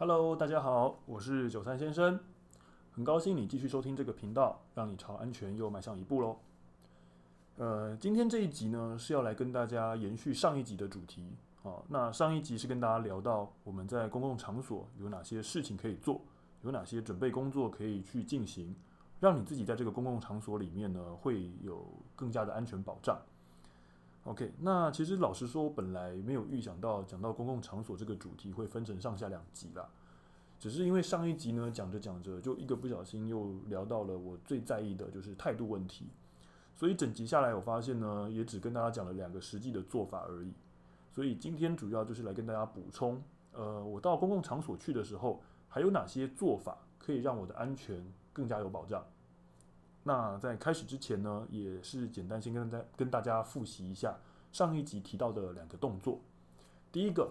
Hello，大家好，我是九三先生，很高兴你继续收听这个频道，让你朝安全又迈向一步喽。呃，今天这一集呢是要来跟大家延续上一集的主题。啊，那上一集是跟大家聊到我们在公共场所有哪些事情可以做，有哪些准备工作可以去进行，让你自己在这个公共场所里面呢会有更加的安全保障。OK，那其实老实说，我本来没有预想到讲到公共场所这个主题会分成上下两集啦。只是因为上一集呢讲着讲着，就一个不小心又聊到了我最在意的就是态度问题，所以整集下来，我发现呢也只跟大家讲了两个实际的做法而已。所以今天主要就是来跟大家补充，呃，我到公共场所去的时候，还有哪些做法可以让我的安全更加有保障。那在开始之前呢，也是简单先跟大家跟大家复习一下上一集提到的两个动作。第一个，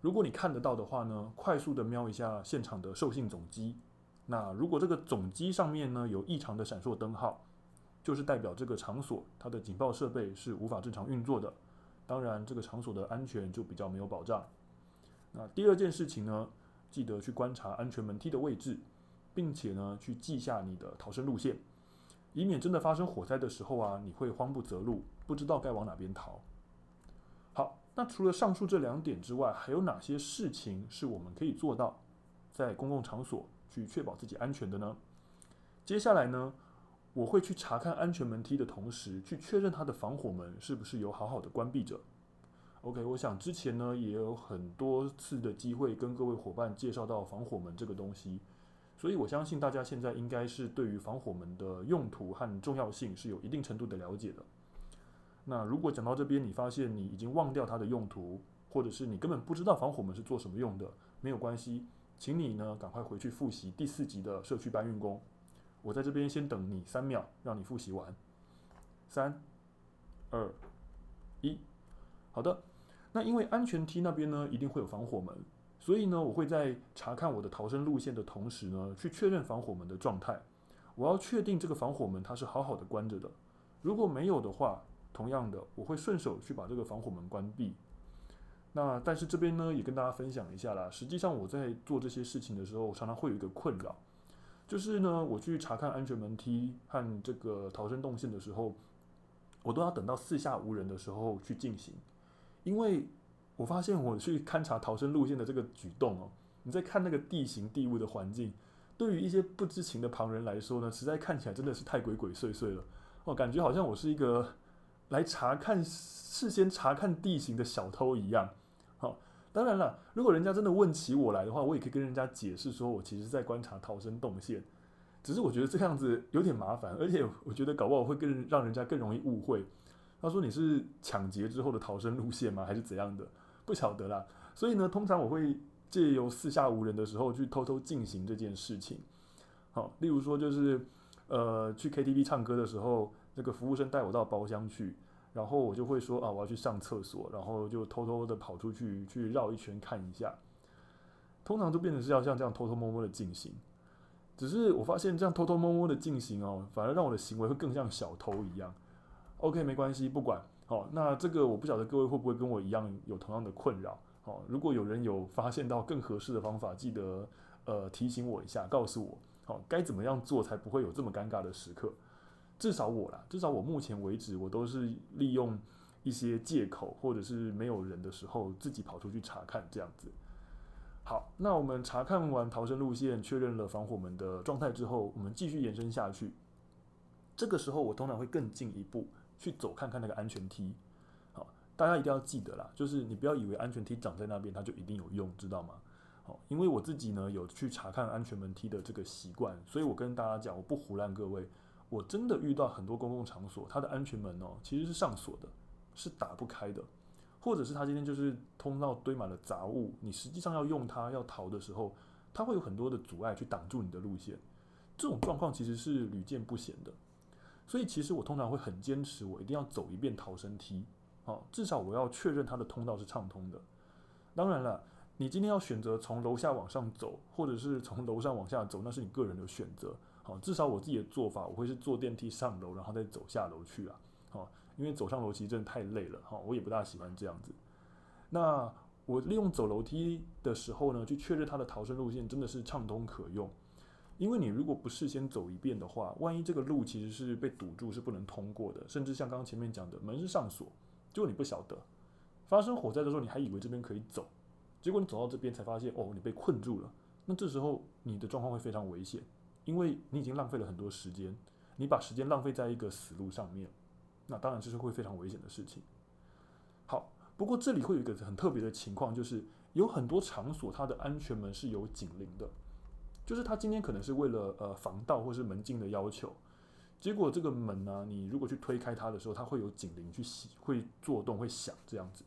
如果你看得到的话呢，快速的瞄一下现场的受信总机。那如果这个总机上面呢有异常的闪烁灯号，就是代表这个场所它的警报设备是无法正常运作的。当然，这个场所的安全就比较没有保障。那第二件事情呢，记得去观察安全门梯的位置，并且呢去记下你的逃生路线。以免真的发生火灾的时候啊，你会慌不择路，不知道该往哪边逃。那除了上述这两点之外，还有哪些事情是我们可以做到在公共场所去确保自己安全的呢？接下来呢，我会去查看安全门梯的同时，去确认它的防火门是不是有好好的关闭着。OK，我想之前呢也有很多次的机会跟各位伙伴介绍到防火门这个东西。所以，我相信大家现在应该是对于防火门的用途和重要性是有一定程度的了解的。那如果讲到这边，你发现你已经忘掉它的用途，或者是你根本不知道防火门是做什么用的，没有关系，请你呢赶快回去复习第四集的社区搬运工。我在这边先等你三秒，让你复习完。三、二、一，好的。那因为安全梯那边呢，一定会有防火门。所以呢，我会在查看我的逃生路线的同时呢，去确认防火门的状态。我要确定这个防火门它是好好的关着的。如果没有的话，同样的，我会顺手去把这个防火门关闭。那但是这边呢，也跟大家分享一下啦。实际上我在做这些事情的时候，常常会有一个困扰，就是呢，我去查看安全门梯和这个逃生动线的时候，我都要等到四下无人的时候去进行，因为。我发现我去勘察逃生路线的这个举动哦，你在看那个地形地物的环境，对于一些不知情的旁人来说呢，实在看起来真的是太鬼鬼祟祟了哦，感觉好像我是一个来查看、事先查看地形的小偷一样。好，当然了，如果人家真的问起我来的话，我也可以跟人家解释说我其实在观察逃生动线，只是我觉得这样子有点麻烦，而且我觉得搞不好会更让人家更容易误会。他说你是抢劫之后的逃生路线吗？还是怎样的？不晓得啦，所以呢，通常我会借由四下无人的时候去偷偷进行这件事情。好，例如说就是，呃，去 KTV 唱歌的时候，那个服务生带我到包厢去，然后我就会说啊，我要去上厕所，然后就偷偷的跑出去去绕一圈看一下。通常都变成是要像这样偷偷摸摸的进行，只是我发现这样偷偷摸摸的进行哦，反而让我的行为会更像小偷一样。OK，没关系，不管。好，那这个我不晓得各位会不会跟我一样有同样的困扰。好，如果有人有发现到更合适的方法，记得呃提醒我一下，告诉我，好，该怎么样做才不会有这么尴尬的时刻。至少我啦，至少我目前为止，我都是利用一些借口或者是没有人的时候，自己跑出去查看这样子。好，那我们查看完逃生路线，确认了防火门的状态之后，我们继续延伸下去。这个时候，我通常会更进一步。去走看看那个安全梯，好，大家一定要记得啦，就是你不要以为安全梯长在那边，它就一定有用，知道吗？好，因为我自己呢有去查看安全门梯的这个习惯，所以我跟大家讲，我不胡乱各位，我真的遇到很多公共场所，它的安全门哦其实是上锁的，是打不开的，或者是它今天就是通道堆满了杂物，你实际上要用它要逃的时候，它会有很多的阻碍去挡住你的路线，这种状况其实是屡见不鲜的。所以其实我通常会很坚持，我一定要走一遍逃生梯，啊，至少我要确认它的通道是畅通的。当然了，你今天要选择从楼下往上走，或者是从楼上往下走，那是你个人的选择。好，至少我自己的做法，我会是坐电梯上楼，然后再走下楼去啊。好，因为走上楼其实真的太累了，哈，我也不大喜欢这样子。那我利用走楼梯的时候呢，去确认它的逃生路线真的是畅通可用。因为你如果不事先走一遍的话，万一这个路其实是被堵住，是不能通过的，甚至像刚刚前面讲的，门是上锁，结果你不晓得，发生火灾的时候，你还以为这边可以走，结果你走到这边才发现，哦，你被困住了。那这时候你的状况会非常危险，因为你已经浪费了很多时间，你把时间浪费在一个死路上面，那当然这是会非常危险的事情。好，不过这里会有一个很特别的情况，就是有很多场所它的安全门是有警铃的。就是他今天可能是为了呃防盗或是门禁的要求，结果这个门呢、你如果去推开它的时候，它会有警铃去响，会作动，会响这样子。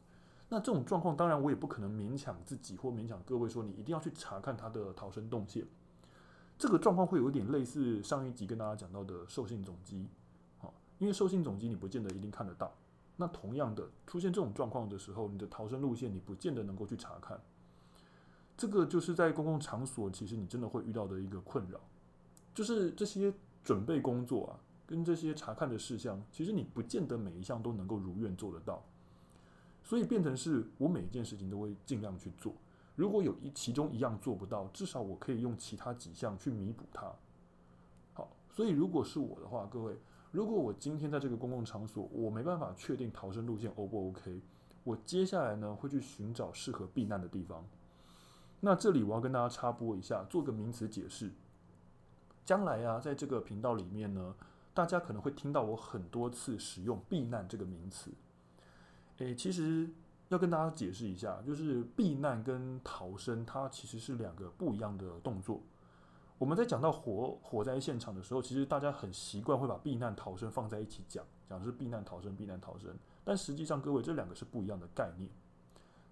那这种状况，当然我也不可能勉强自己或勉强各位说，你一定要去查看它的逃生动线。这个状况会有点类似上一集跟大家讲到的受信总机，好，因为受信总机你不见得一定看得到。那同样的出现这种状况的时候，你的逃生路线你不见得能够去查看。这个就是在公共场所，其实你真的会遇到的一个困扰，就是这些准备工作啊，跟这些查看的事项，其实你不见得每一项都能够如愿做得到，所以变成是我每一件事情都会尽量去做。如果有一其中一样做不到，至少我可以用其他几项去弥补它。好，所以如果是我的话，各位，如果我今天在这个公共场所，我没办法确定逃生路线 O 不 OK，我接下来呢会去寻找适合避难的地方。那这里我要跟大家插播一下，做个名词解释。将来啊，在这个频道里面呢，大家可能会听到我很多次使用“避难”这个名词。诶，其实要跟大家解释一下，就是避难跟逃生，它其实是两个不一样的动作。我们在讲到火火灾现场的时候，其实大家很习惯会把避难、逃生放在一起讲，讲是避难、逃生、避难、逃生。但实际上，各位这两个是不一样的概念。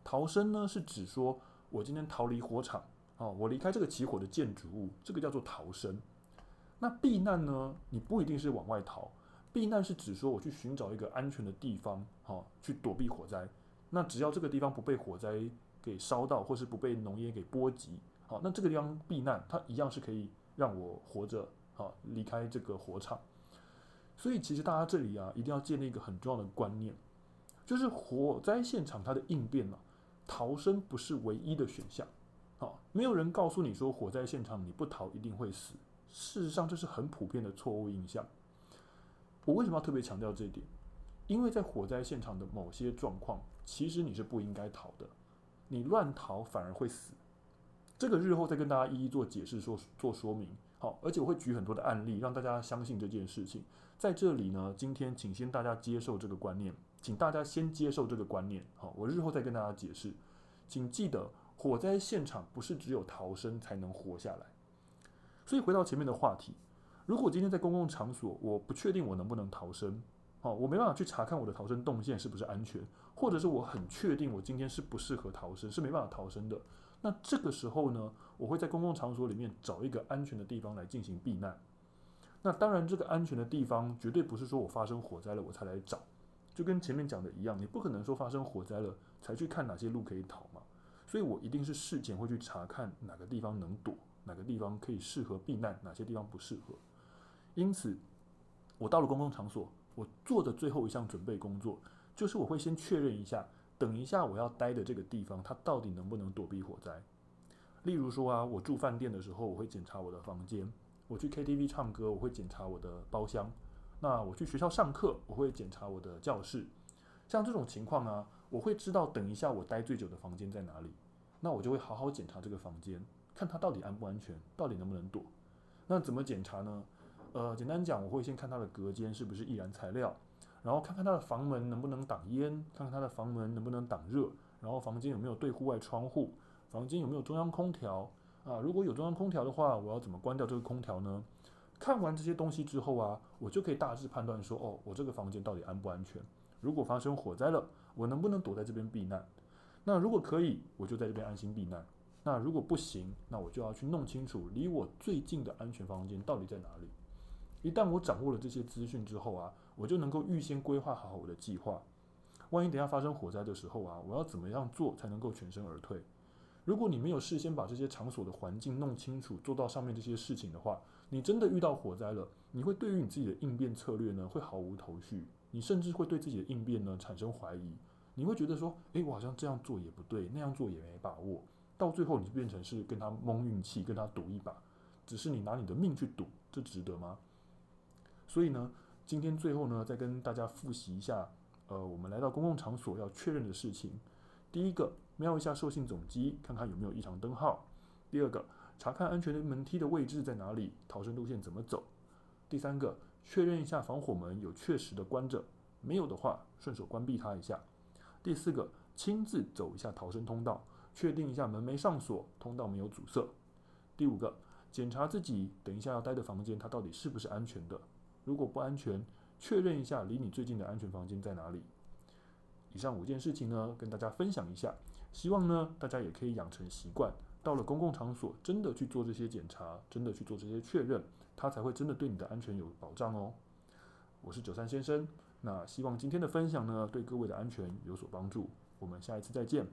逃生呢，是指说。我今天逃离火场，哦，我离开这个起火的建筑物，这个叫做逃生。那避难呢？你不一定是往外逃，避难是指说我去寻找一个安全的地方，哦，去躲避火灾。那只要这个地方不被火灾给烧到，或是不被浓烟给波及，好，那这个地方避难，它一样是可以让我活着，好，离开这个火场。所以其实大家这里啊，一定要建立一个很重要的观念，就是火灾现场它的应变呢。逃生不是唯一的选项，好，没有人告诉你说火灾现场你不逃一定会死。事实上，这是很普遍的错误印象。我为什么要特别强调这一点？因为在火灾现场的某些状况，其实你是不应该逃的，你乱逃反而会死。这个日后再跟大家一一做解释，说做说明。好，而且我会举很多的案例，让大家相信这件事情。在这里呢，今天请先大家接受这个观念。请大家先接受这个观念，好，我日后再跟大家解释。请记得，火灾现场不是只有逃生才能活下来。所以回到前面的话题，如果今天在公共场所，我不确定我能不能逃生，好，我没办法去查看我的逃生动线是不是安全，或者是我很确定我今天是不适合逃生，是没办法逃生的。那这个时候呢，我会在公共场所里面找一个安全的地方来进行避难。那当然，这个安全的地方绝对不是说我发生火灾了我才来找。就跟前面讲的一样，你不可能说发生火灾了才去看哪些路可以逃嘛，所以我一定是事前会去查看哪个地方能躲，哪个地方可以适合避难，哪些地方不适合。因此，我到了公共场所，我做的最后一项准备工作，就是我会先确认一下，等一下我要待的这个地方，它到底能不能躲避火灾。例如说啊，我住饭店的时候，我会检查我的房间；我去 KTV 唱歌，我会检查我的包厢。那我去学校上课，我会检查我的教室。像这种情况呢，我会知道等一下我待最久的房间在哪里。那我就会好好检查这个房间，看它到底安不安全，到底能不能躲。那怎么检查呢？呃，简单讲，我会先看它的隔间是不是易燃材料，然后看看它的房门能不能挡烟，看看它的房门能不能挡热，然后房间有没有对户外窗户，房间有没有中央空调啊？如果有中央空调的话，我要怎么关掉这个空调呢？看完这些东西之后啊，我就可以大致判断说，哦，我这个房间到底安不安全？如果发生火灾了，我能不能躲在这边避难？那如果可以，我就在这边安心避难。那如果不行，那我就要去弄清楚离我最近的安全房间到底在哪里。一旦我掌握了这些资讯之后啊，我就能够预先规划好我的计划。万一等下发生火灾的时候啊，我要怎么样做才能够全身而退？如果你没有事先把这些场所的环境弄清楚，做到上面这些事情的话，你真的遇到火灾了，你会对于你自己的应变策略呢，会毫无头绪，你甚至会对自己的应变呢产生怀疑，你会觉得说，诶，我好像这样做也不对，那样做也没把握，到最后你就变成是跟他蒙运气，跟他赌一把，只是你拿你的命去赌，这值得吗？所以呢，今天最后呢，再跟大家复习一下，呃，我们来到公共场所要确认的事情。第一个，瞄一下受信总机，看看有没有异常灯号。第二个，查看安全的门梯的位置在哪里，逃生路线怎么走。第三个，确认一下防火门有确实的关着，没有的话，顺手关闭它一下。第四个，亲自走一下逃生通道，确定一下门没上锁，通道没有阻塞。第五个，检查自己等一下要待的房间，它到底是不是安全的。如果不安全，确认一下离你最近的安全房间在哪里。以上五件事情呢，跟大家分享一下，希望呢大家也可以养成习惯，到了公共场所真的去做这些检查，真的去做这些确认，它才会真的对你的安全有保障哦。我是九三先生，那希望今天的分享呢对各位的安全有所帮助。我们下一次再见。